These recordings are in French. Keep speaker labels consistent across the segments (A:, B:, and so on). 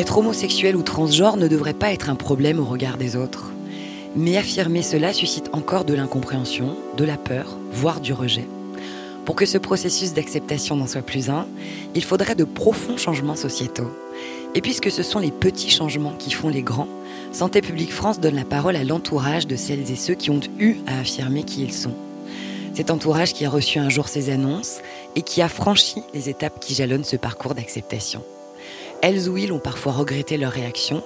A: Être homosexuel ou transgenre ne devrait pas être un problème au regard des autres. Mais affirmer cela suscite encore de l'incompréhension, de la peur, voire du rejet. Pour que ce processus d'acceptation n'en soit plus un, il faudrait de profonds changements sociétaux. Et puisque ce sont les petits changements qui font les grands, Santé publique France donne la parole à l'entourage de celles et ceux qui ont eu à affirmer qui ils sont. Cet entourage qui a reçu un jour ces annonces et qui a franchi les étapes qui jalonnent ce parcours d'acceptation. Elles ou ils ont parfois regretté leur réaction.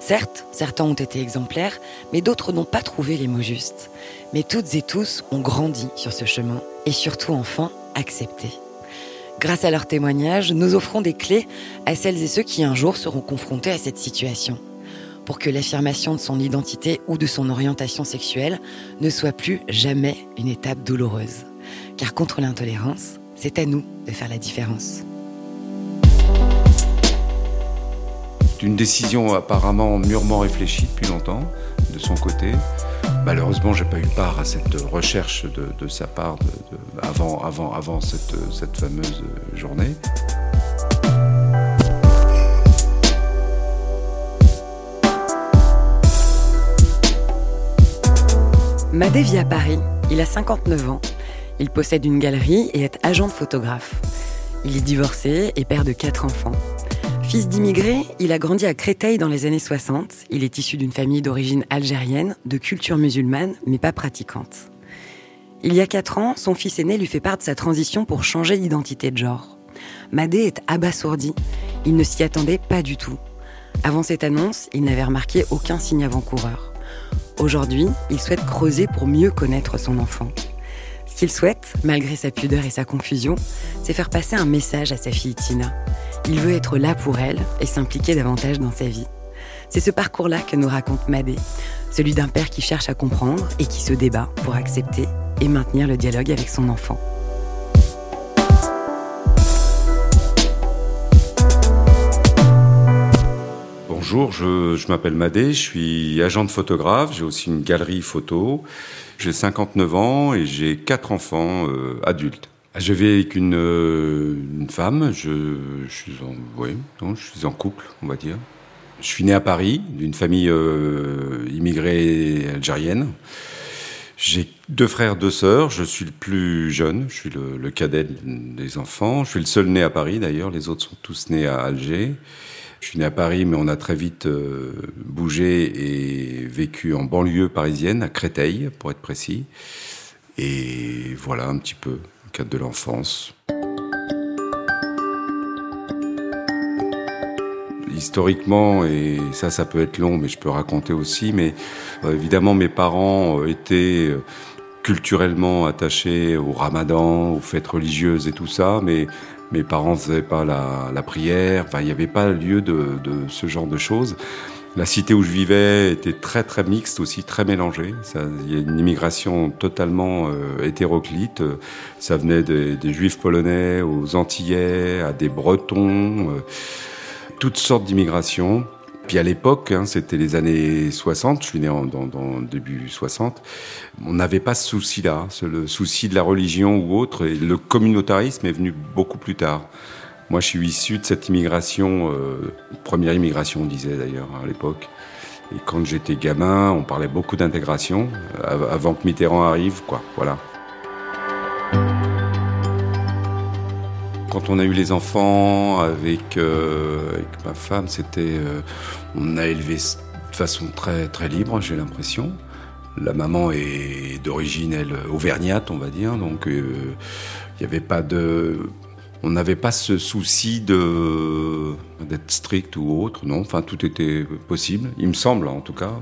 A: Certes, certains ont été exemplaires, mais d'autres n'ont pas trouvé les mots justes. Mais toutes et tous ont grandi sur ce chemin et surtout enfin accepté. Grâce à leurs témoignages, nous offrons des clés à celles et ceux qui un jour seront confrontés à cette situation pour que l'affirmation de son identité ou de son orientation sexuelle ne soit plus jamais une étape douloureuse. Car contre l'intolérance, c'est à nous de faire la différence.
B: C'est une décision apparemment mûrement réfléchie depuis longtemps de son côté. Malheureusement, j'ai pas eu part à cette recherche de, sa part avant, avant, avant cette, cette fameuse journée.
A: Madé vit à Paris. Il a 59 ans. Il possède une galerie et est agent de photographe. Il est divorcé et père de quatre enfants. Fils d'immigrés, il a grandi à Créteil dans les années 60. Il est issu d'une famille d'origine algérienne, de culture musulmane, mais pas pratiquante. Il y a quatre ans, son fils aîné lui fait part de sa transition pour changer d'identité de genre. Madé est abasourdi. Il ne s'y attendait pas du tout. Avant cette annonce, il n'avait remarqué aucun signe avant-coureur. Aujourd'hui, il souhaite creuser pour mieux connaître son enfant. Qu'il souhaite, malgré sa pudeur et sa confusion, c'est faire passer un message à sa fille Tina. Il veut être là pour elle et s'impliquer davantage dans sa vie. C'est ce parcours-là que nous raconte Madé, celui d'un père qui cherche à comprendre et qui se débat pour accepter et maintenir le dialogue avec son enfant.
B: Bonjour, je, m'appelle Madé, je suis agent de photographe, j'ai aussi une galerie photo. J'ai 59 ans et j'ai quatre enfants euh, adultes. Je vis avec une, euh, femme, je, suis en, oui, je suis en couple, on va dire. Je suis né à Paris, d'une famille euh, immigrée algérienne. J'ai deux frères, deux sœurs. Je suis le plus jeune. Je suis le, le, cadet des enfants. Je suis le seul né à Paris d'ailleurs. Les autres sont tous nés à Alger. Je suis né à Paris, mais on a très vite euh, bougé et vécu en banlieue parisienne, à Créteil, pour être précis. Et voilà un petit peu le cadre de l'enfance. Historiquement, et ça, ça peut être long, mais je peux raconter aussi, mais euh, évidemment, mes parents euh, étaient culturellement attachés au ramadan, aux fêtes religieuses et tout ça, mais mes parents ne faisaient pas la, prière, enfin, il n'y avait pas lieu de, ce genre de choses. La cité où je vivais était très très mixte aussi, très mélangée. Il y a une immigration totalement euh, hétéroclite. Ça venait des, juifs polonais aux Antillais, à des Bretons, euh, toutes sortes d'immigrations. À l'époque, hein, c'était les années 60, je suis né en, dans, dans début 60, on n'avait pas ce souci-là, le souci de la religion ou autre, et le communautarisme est venu beaucoup plus tard. Moi, je suis issu de cette immigration, euh, première immigration, on disait d'ailleurs à l'époque. Et quand j'étais gamin, on parlait beaucoup d'intégration, avant que Mitterrand arrive, quoi, voilà. Quand on a eu les enfants avec, euh, avec ma femme, c'était, euh, on a élevé de façon très très libre, j'ai l'impression. La maman est d'origine elle auvergnate, on va dire, donc euh, il n'y avait pas de, on n'avait pas ce souci de d'être strict ou autre, non. Enfin, tout était possible. Il me semble, en tout cas,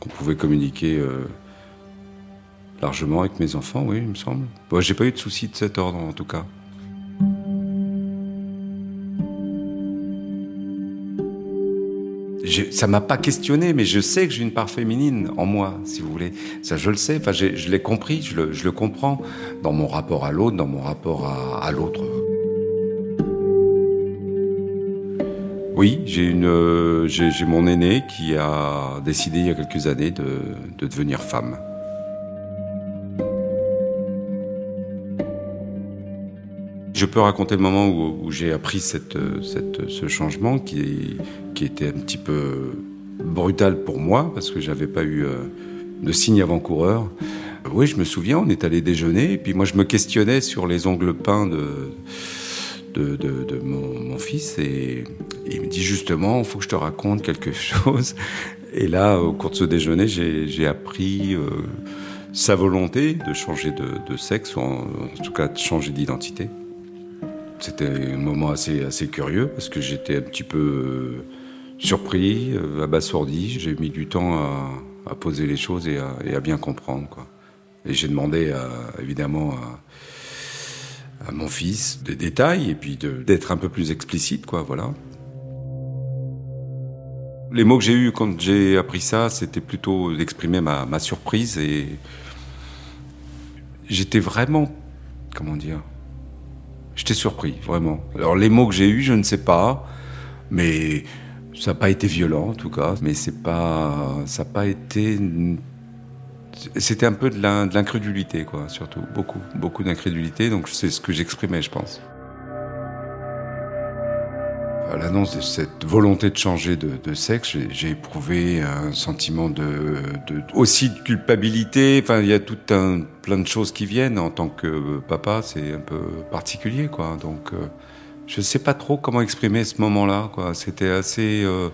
B: qu'on pouvait communiquer. largement avec mes enfants, oui, il me semble. Moi, j'ai pas eu de souci de cet ordre, en tout cas. Je, ça m'a pas questionné, mais je sais que j'ai une part féminine en moi, si vous voulez. Ça, je le sais. Enfin, je l'ai compris, je le, comprends dans mon rapport à l'autre, dans mon rapport à, l'autre. Oui, j'ai une, j'ai mon aîné qui a décidé il y a quelques années de devenir femme. Je peux raconter le moment où, j'ai appris ce changement qui, était un petit peu brutal pour moi parce que j'avais pas eu euh, de signe avant-coureur. Oui, je me souviens, on est allé déjeuner et puis moi je me questionnais sur les ongles peints de, mon, fils et il me dit justement, il faut que je te raconte quelque chose. Et là, au cours de ce déjeuner, j'ai appris euh, sa volonté de changer de, sexe, ou en, tout cas de changer d'identité. C'était un moment assez, curieux parce que j'étais un petit peu euh, surpris, euh, abasourdi. J'ai mis du temps à, poser les choses et à, bien comprendre. Et j'ai demandé évidemment à, mon fils des détails et puis d'être un peu plus explicite, quoi. Voilà. Les mots que j'ai eus quand j'ai appris ça, c'était plutôt d'exprimer ma, ma surprise et j'étais vraiment, comment dire, j'étais surpris, vraiment. Alors les mots que j'ai eus, je ne sais pas, mais ça n'a pas été violent en tout cas, mais c'est pas, ça n'a pas été, c'était un peu de l'incrédulité quoi, surtout beaucoup, beaucoup d'incrédulité. Donc c'est ce que j'exprimais, je pense. L'annonce de cette volonté de changer de, sexe, j'ai éprouvé un sentiment de, aussi de culpabilité. Enfin, il y a tout un plein de choses qui viennent en tant que papa. C'est un peu particulier, quoi. Donc, euh, je ne sais pas trop comment exprimer ce moment-là. C'était assez, euh,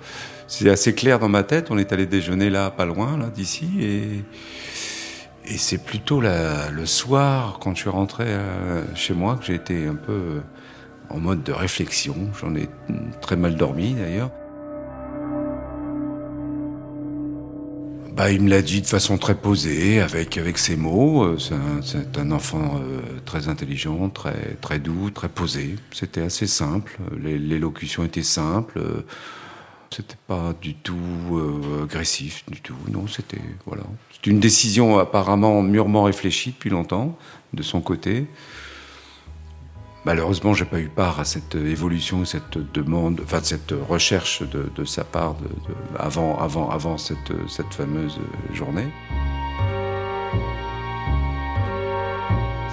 B: c'est assez clair dans ma tête. On est allé déjeuner là, pas loin, d'ici, et et c'est plutôt le soir, quand je suis rentré euh, chez moi, que j'ai été un peu en mode de réflexion. J'en ai très mal dormi d'ailleurs. Bah, il me l'a dit de façon très posée, avec, avec ses mots. Euh, c'est un, enfant euh, très intelligent, très, très doux, très posé. C'était assez simple. L'élocution était simple. C'était pas du tout euh, agressif, du tout. Non, c'était voilà. C'était une décision apparemment mûrement réfléchie depuis longtemps de son côté. Malheureusement, j'ai pas eu part à cette évolution, cette demande, enfin cette recherche de, sa part avant, avant, avant cette, cette fameuse journée.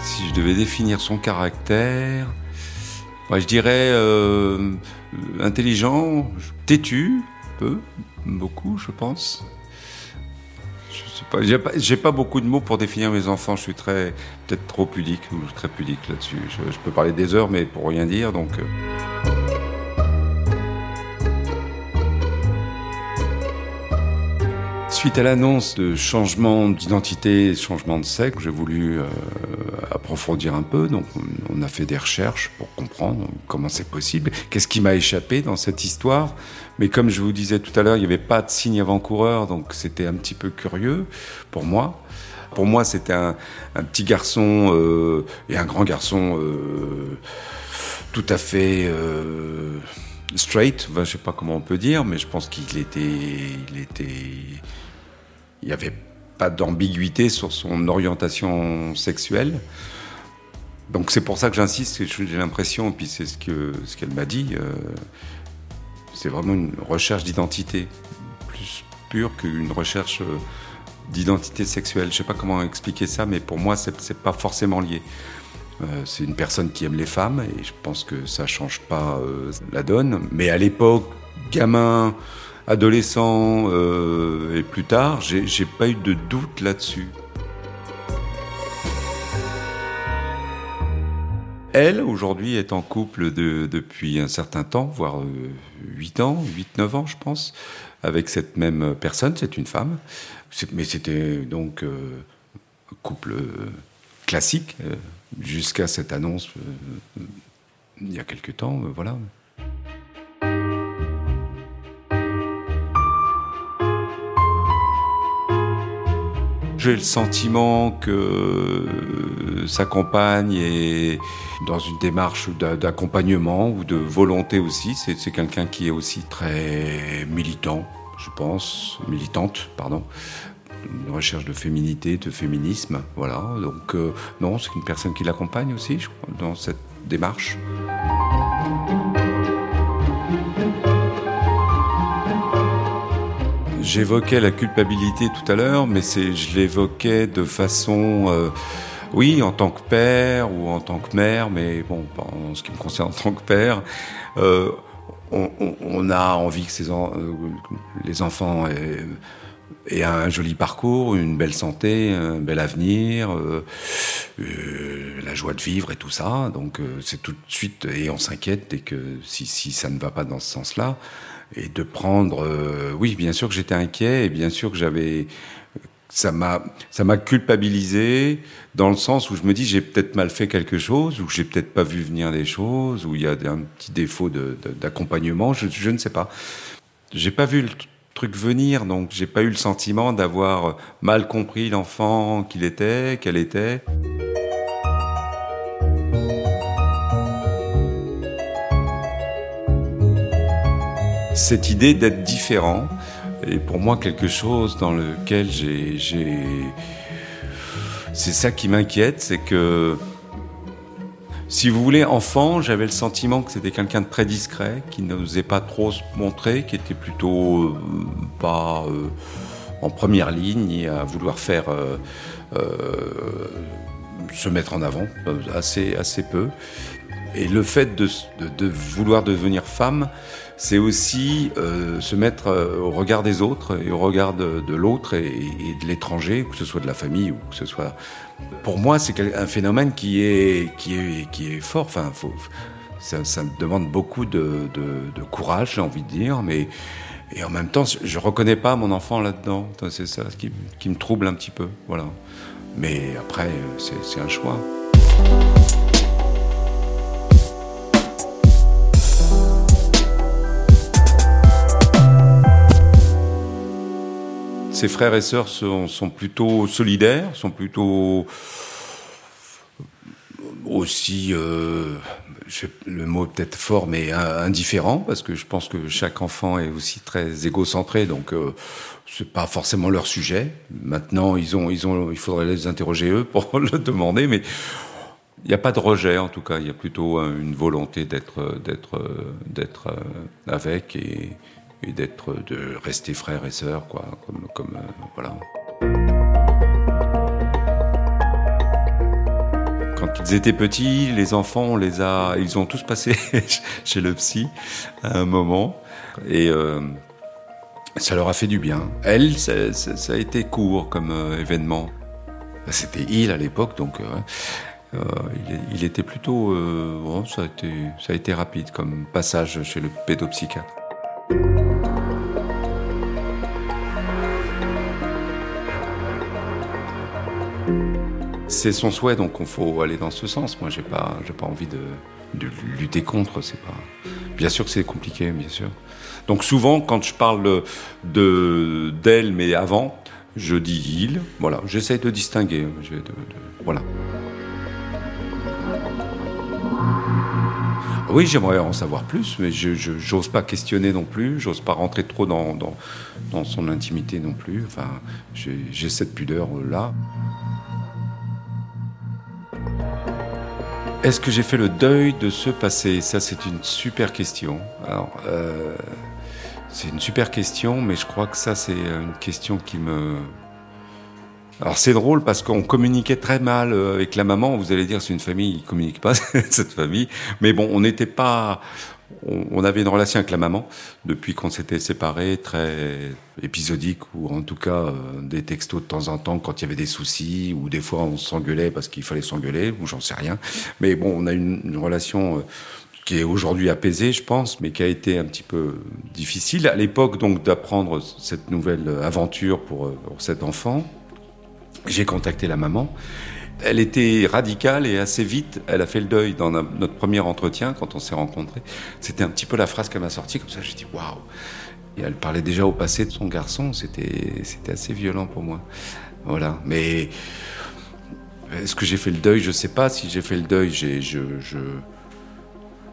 B: Si je devais définir son caractère, moi, je dirais euh, intelligent, têtu, peu, beaucoup, je pense j'ai pas, beaucoup de mots pour définir mes enfants. Je suis très, peut-être trop pudique ou très pudique là-dessus. Je, peux parler des heures, mais pour rien dire. Donc. Euh. Suite à l'annonce de changement d'identité, changement de sexe, j'ai voulu euh, approfondir un peu. Donc, on a fait des recherches pour comprendre comment c'est possible. Qu'est-ce qui m'a échappé dans cette histoire? Mais comme je vous disais tout à l'heure, il n'y avait pas de signe avant-coureur, donc c'était un petit peu curieux pour moi. Pour moi, c'était un, petit garçon euh, et un grand garçon euh, tout à fait straight. je ne sais pas comment on peut dire, mais je pense qu'il était, il était il n'y avait pas d'ambiguïté sur son orientation sexuelle. Donc c'est pour ça que j'insiste, j'ai l'impression, puis c'est ce qu'elle ce m'a dit, euh, c'est vraiment une recherche d'identité, plus pure qu'une recherche euh, d'identité sexuelle. Je ne sais pas comment expliquer ça, mais pour moi, ce n'est pas forcément lié. Euh, c'est une personne qui aime les femmes, et je pense que ça ne change pas la donne. Mais à l'époque, gamin, adolescent euh, et plus tard, j'ai pas eu de doute là-dessus. Elle, aujourd'hui, est en couple depuis un certain temps, voire 8 euh, ans, 8-9 ans, je pense, avec cette même personne, c'est une femme. Mais c'était donc euh, couple classique, jusqu'à cette annonce il y a quelque temps, voilà. J'ai le sentiment que sa compagne est dans une démarche d'accompagnement ou de volonté aussi. C'est quelqu'un qui est aussi très militant, je pense, militante, pardon. Une recherche de féminité, de féminisme, voilà. Donc euh, non, c'est une personne qui l'accompagne aussi, je crois, dans cette démarche. J'évoquais la culpabilité tout à l'heure, mais je l'évoquais de façon euh, Oui, en tant que père ou en tant que mère, mais bon, en ce qui me concerne en tant que père, euh, on, a envie que euh, les enfants aient, un joli parcours, une belle santé, un bel avenir, la joie de vivre et tout ça. Donc c'est tout de suite, et on s'inquiète dès que si ça ne va pas dans ce sens-là et de prendre. Euh, oui, bien sûr que j'étais inquiet et bien sûr que j'avais. Ça m'a, ça m'a culpabilisé dans le sens où je me dis j'ai peut-être mal fait quelque chose ou j'ai peut-être pas vu venir des choses ou il y a un petit défaut d'accompagnement. Je, ne sais pas. J'ai pas vu le truc venir, donc j'ai pas eu le sentiment d'avoir mal compris l'enfant qu'il était, qu'elle était. Cette idée d'être différent est pour moi quelque chose dans lequel j'ai. C'est ça qui m'inquiète, c'est que si vous voulez, enfant, j'avais le sentiment que c'était quelqu'un de très discret, qui n'osait pas trop se montrer, qui était plutôt euh, pas euh, en première ligne à vouloir faire euh, se mettre en avant, assez, assez peu. Et le fait de vouloir devenir femme, c'est aussi euh, se mettre euh, au regard des autres et au regard de, l'autre et, de l'étranger, que ce soit de la famille ou que ce soit. Pour moi, c'est un phénomène qui est qui est fort. Enfin, ça, me demande beaucoup de, courage, j'ai envie de dire, mais et en même temps, je reconnais pas mon enfant là-dedans. C'est ça qui, qui me trouble un petit peu, voilà. Mais après, c'est un choix. Ses frères et sœurs sont, plutôt solidaires, sont plutôt aussi, euh, le mot peut-être fort, mais indifférent, parce que je pense que chaque enfant est aussi très égocentré, donc euh, c'est pas forcément leur sujet. Maintenant, ils ont, ils ont, il faudrait les interroger eux pour le demander, mais il n'y a pas de rejet en tout cas. Il y a plutôt une volonté d'être, d'être, d'être avec et et d'être, de rester frères et sœurs, quoi, comme, comme euh, voilà. Quand ils étaient petits, les enfants, les a, ils ont tous passé chez le psy à un moment, et euh, ça leur a fait du bien. Elle, ça, a été court comme euh, événement. C'était il à l'époque, donc. Il, il, était plutôt, bon, ça a été, ça a été rapide comme passage chez le pédopsychiatre. C'est son souhait, donc il faut aller dans ce sens. Moi, j'ai pas, pas envie de, lutter contre. C'est pas. Bien sûr que c'est compliqué, bien sûr. Donc souvent, quand je parle de d'elle, mais avant, je dis il. Voilà, j'essaye de distinguer. Voilà. Oui, j'aimerais en savoir plus, mais je n'ose pas questionner non plus, j'ose pas rentrer trop dans, dans, dans, son intimité non plus. Enfin, j'ai cette pudeur-là. Est-ce que j'ai fait le deuil de ce passé? Ça, c'est une super question. Alors, euh, c'est une super question, mais je crois que ça, c'est une question qui me alors c'est drôle parce qu'on communiquait très mal euh, avec la maman. Vous allez dire c'est une famille, ils communiquent pas cette famille. Mais bon, on n'était pas, on, avait une relation avec la maman depuis qu'on s'était séparés, très épisodique ou en tout cas euh, des textos de temps en temps quand il y avait des soucis ou des fois on s'engueulait parce qu'il fallait s'engueuler ou j'en sais rien. Mais bon, on a une, relation. Euh, qui est aujourd'hui apaisée, je pense, mais qui a été un petit peu difficile à l'époque donc d'apprendre cette nouvelle aventure pour, pour cet enfant. J'ai contacté la maman. Elle était radicale et assez vite, elle a fait le deuil dans notre premier entretien quand on s'est rencontrés. C'était un petit peu la phrase qu'elle m'a sortie comme ça. J'ai dit waouh. Et elle parlait déjà au passé de son garçon. C'était assez violent pour moi. Voilà. Mais est-ce que j'ai fait le deuil? Je sais pas si j'ai fait le deuil.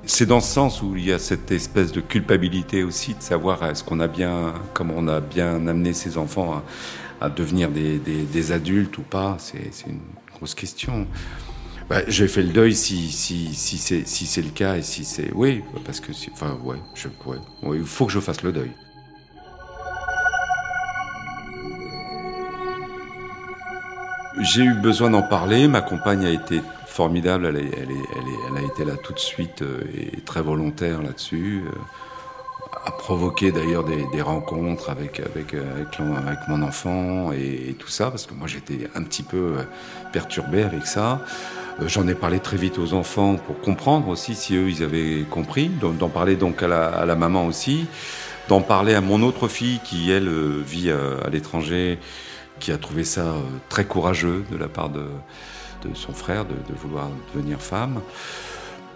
B: C'est dans ce sens où il y a cette espèce de culpabilité aussi de savoir est-ce qu'on a bien, comment on a bien amené ses enfants à, devenir des, adultes ou pas, question. Bah, J'ai fait le deuil si, si, si c'est si le cas et si c'est... Oui, parce que... Enfin, ouais, je, ouais, il faut que je fasse le deuil. J'ai eu besoin d'en parler. Ma compagne a été formidable. Elle, elle, elle, a été là tout de suite euh, et très volontaire là-dessus. Euh, a provoqué d'ailleurs des, rencontres avec, avec, avec, mon enfant et, tout ça, parce que moi j'étais un petit peu perturbé avec ça. J'en ai parlé très vite aux enfants pour comprendre aussi si eux ils avaient compris, d'en parler donc à la, à la maman aussi, d'en parler à mon autre fille qui elle vit à l'étranger qui a trouvé ça euh, très courageux de la part de, son frère de, vouloir devenir femme.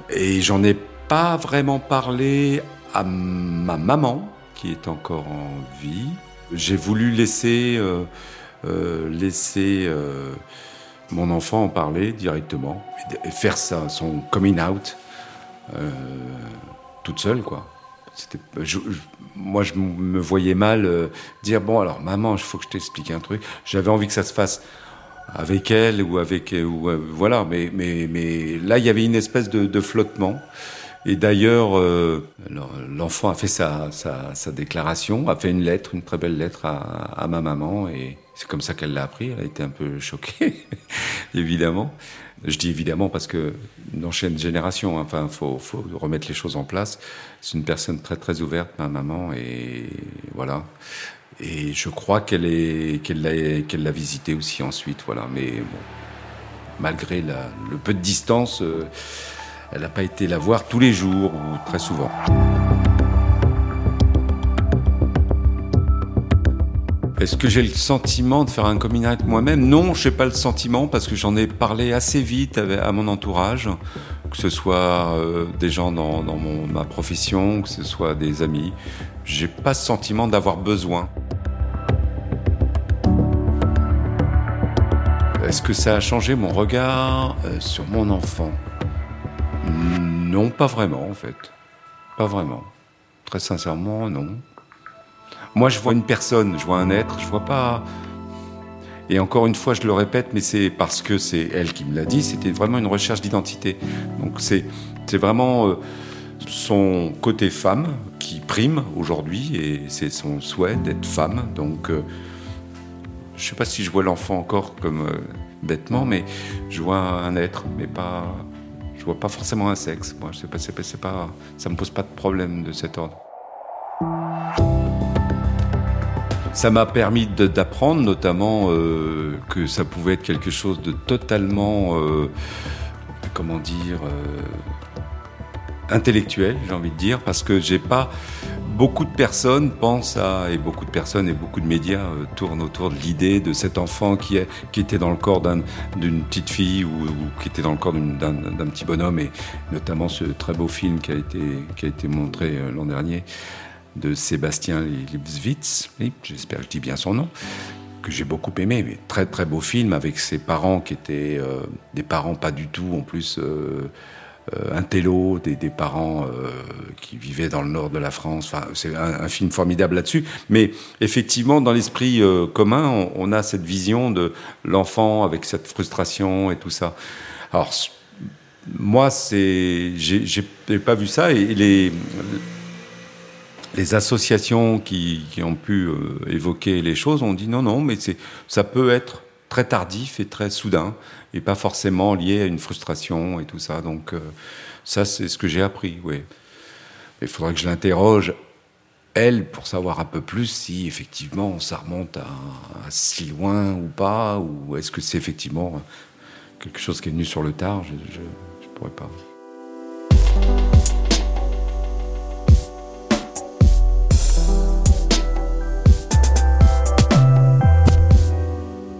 B: Et j'en ai pas vraiment parlé à ma maman, qui est encore en vie. J'ai voulu laisser, euh, euh, laisser mon enfant en parler directement et faire son coming out toute seule, quoi moi, je me voyais mal euh, dire bon, alors maman, il faut que je t'explique un truc. J'avais envie que ça se fasse avec elle ou avec ou, euh, voilà, mais mais mais là, il y avait une espèce de, flottement. Et d'ailleurs, euh, l'enfant a fait sa, sa, déclaration, a fait une lettre, une très belle lettre à, à ma maman, et c'est comme ça qu'elle l'a appris. Elle a été un peu choquée, évidemment. Je dis évidemment parce que ancienne génération, hein. enfin, faut, faut remettre les choses en place. C'est une personne très très ouverte, ma maman, et voilà. Et je crois qu'elle est qu'elle l'a qu'elle l'a visité aussi ensuite, voilà. Mais bon, malgré la, le peu de distance, euh, elle n'a pas été la voir tous les jours ou très souvent. Est-ce que j'ai le sentiment de faire un coming out moi-même? Non, je n'ai pas le sentiment parce que j'en ai parlé assez vite à mon entourage, que ce soit euh, des gens dans, ma profession, que ce soit des amis. J'ai pas ce sentiment d'avoir besoin. Est-ce que ça a changé mon regard euh, sur mon enfant? Non, pas vraiment en fait. Pas vraiment. Très sincèrement, non. Moi, je vois une personne, je vois un être, je vois pas. Et encore une fois, je le répète, mais c'est parce que c'est elle qui me l'a dit, c'était vraiment une recherche d'identité. Donc c'est vraiment euh, son côté femme qui prime aujourd'hui et c'est son souhait d'être femme. Donc euh, je sais pas si je vois l'enfant encore comme euh, bêtement, mais je vois un être, mais pas. Je vois pas forcément un sexe. Moi, je pas, pas, ça me pose pas de problème de cet ordre. Ça m'a permis d'apprendre notamment euh, que ça pouvait être quelque chose de totalement, euh, comment dire, euh, intellectuel, j'ai envie de dire, parce que j'ai pas beaucoup de personnes pensent à et beaucoup de personnes et beaucoup de médias tournent autour de l'idée de cet enfant qui, était dans le corps d'une petite fille ou, qui était dans le corps d'un petit bonhomme. Et notamment ce très beau film qui a été qui a été montré l'an dernier de Sébastien Lipswitz, j'espère que je dis bien son nom, que j'ai beaucoup aimé, mais très très beau film avec ses parents qui étaient euh, des parents pas du tout en plus euh, euh un télo, des, des parents euh, qui vivaient dans le nord de la France. Enfin, c'est un, film formidable là-dessus. Mais effectivement, dans l'esprit commun, on, a cette vision de l'enfant avec cette frustration et tout ça. Alors moi, c'est j'ai pas vu ça et les les associations qui, ont pu euh, évoquer les choses ont dit non, non, mais ça peut être très tardif et très soudain, et pas forcément lié à une frustration et tout ça. Donc euh, ça, c'est ce que j'ai appris, oui. Il faudrait que je l'interroge, elle, pour savoir un peu plus si effectivement ça remonte à, si loin ou pas, ou est-ce que c'est effectivement quelque chose qui est venu sur le tard, je ne pourrais pas.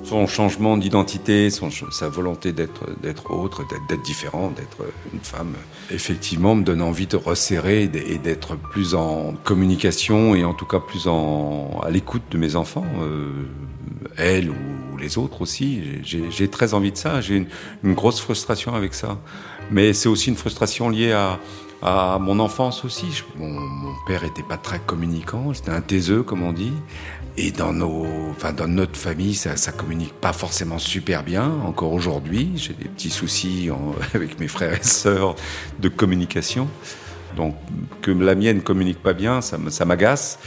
B: Son changement d'identité, sa volonté d'être autre, d'être différent, d'être une femme, effectivement, me donne envie de resserrer et d'être plus en communication et en tout cas plus en à l'écoute de mes enfants, euh, elle ou les autres aussi. J'ai très envie de ça. J'ai une, grosse frustration avec ça, mais c'est aussi une frustration liée à à mon enfance aussi. Mon, père était pas très communicant, c'était un taiseux comme on dit. Et dans nos, enfin dans notre famille, ça, ça communique pas forcément super bien. Encore aujourd'hui, j'ai des petits soucis avec mes frères et sœurs de communication. Donc que la mienne communique pas bien, ça, m'agace.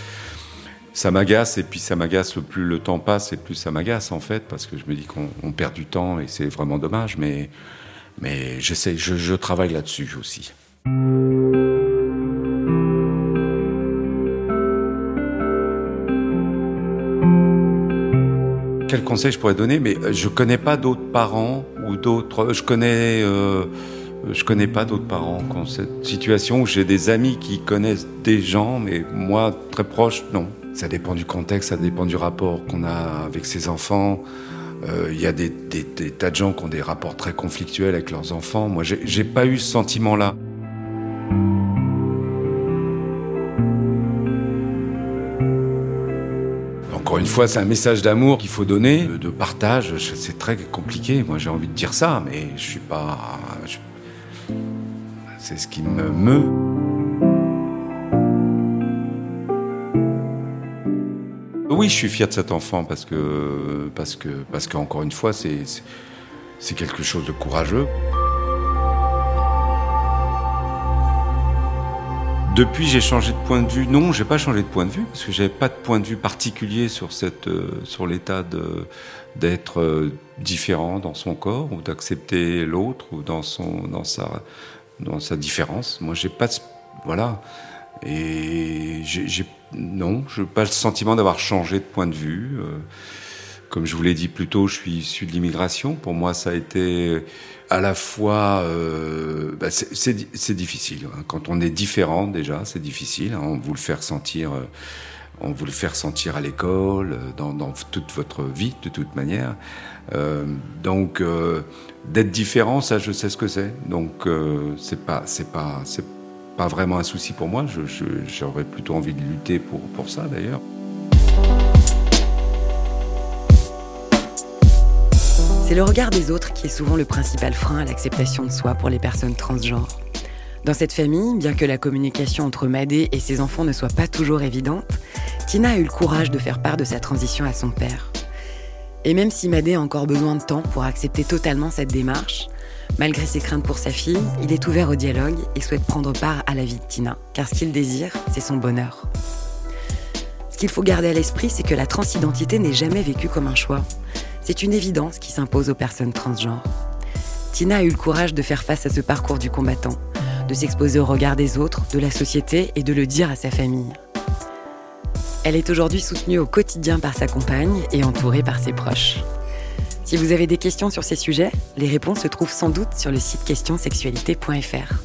B: ça m'agace et puis ça m'agace plus le temps passe et plus ça m'agace en fait parce que je me dis qu'on perd du temps et c'est vraiment dommage mais mais j'essaie je, je travaille là-dessus aussi. Quel conseil je pourrais donner Mais euh, je connais pas d'autres parents ou d'autres. Je connais. Euh, je connais pas d'autres parents ont cette situation où j'ai des amis qui connaissent des gens, mais moi, très proche, non. Ça dépend du contexte, ça dépend du rapport qu'on a avec ses enfants. Euh, il y a des, des, des, tas de gens qui ont des rapports très conflictuels avec leurs enfants. Moi, j'ai pas eu ce sentiment-là. Fois, c'est un message d'amour qu'il faut donner, de partage. C'est très compliqué. Moi, j'ai envie de dire ça, mais je suis pas. C'est ce qui me meut. Oui, je suis fier de cet enfant parce que parce que parce qu'encore une fois, c'est c'est quelque chose de courageux. Depuis, j'ai changé de point de vue. Non, j'ai pas changé de point de vue parce que j'avais pas de point de vue particulier sur cette, euh, sur l'état de d'être euh, différent dans son corps ou d'accepter l'autre ou dans son, dans sa, dans sa différence. Moi, j'ai pas, voilà. Et j'ai, non, je pas le sentiment d'avoir changé de point de vue. Euh, comme je vous l'ai dit plus tôt, je suis issu de l'immigration. Pour moi, ça a été à la fois, euh, bah c'est difficile. Hein. Quand on est différent, déjà, c'est difficile. Hein. On vous le faire sentir, euh, on vous le faire sentir à l'école, euh, dans, toute votre vie, de toute manière. Euh, donc, euh, d'être différent, ça, je sais ce que c'est. Donc, euh, c'est pas, c'est pas, c'est pas vraiment un souci pour moi. J'aurais plutôt envie de lutter pour, pour ça, d'ailleurs.
A: C'est le regard des autres qui est souvent le principal frein à l'acceptation de soi pour les personnes transgenres. Dans cette famille, bien que la communication entre Madé et ses enfants ne soit pas toujours évidente, Tina a eu le courage de faire part de sa transition à son père. Et même si Madé a encore besoin de temps pour accepter totalement cette démarche, malgré ses craintes pour sa fille, il est ouvert au dialogue et souhaite prendre part à la vie de Tina, car ce qu'il désire, c'est son bonheur. Ce qu'il faut garder à l'esprit, c'est que la transidentité n'est jamais vécue comme un choix, c'est une évidence qui s'impose aux personnes transgenres. Tina a eu le courage de faire face à ce parcours du combattant, de s'exposer au regard des autres, de la société et de le dire à sa famille. Elle est aujourd'hui soutenue au quotidien par sa compagne et entourée par ses proches. Si vous avez des questions sur ces sujets, les réponses se trouvent sans doute sur le site questionsexualité.fr.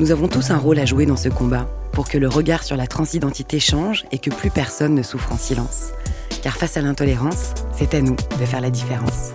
A: Nous avons tous un rôle à jouer dans ce combat pour que le regard sur la transidentité change et que plus personne ne souffre en silence car face à l'intolérance, c'est à nous de faire la différence.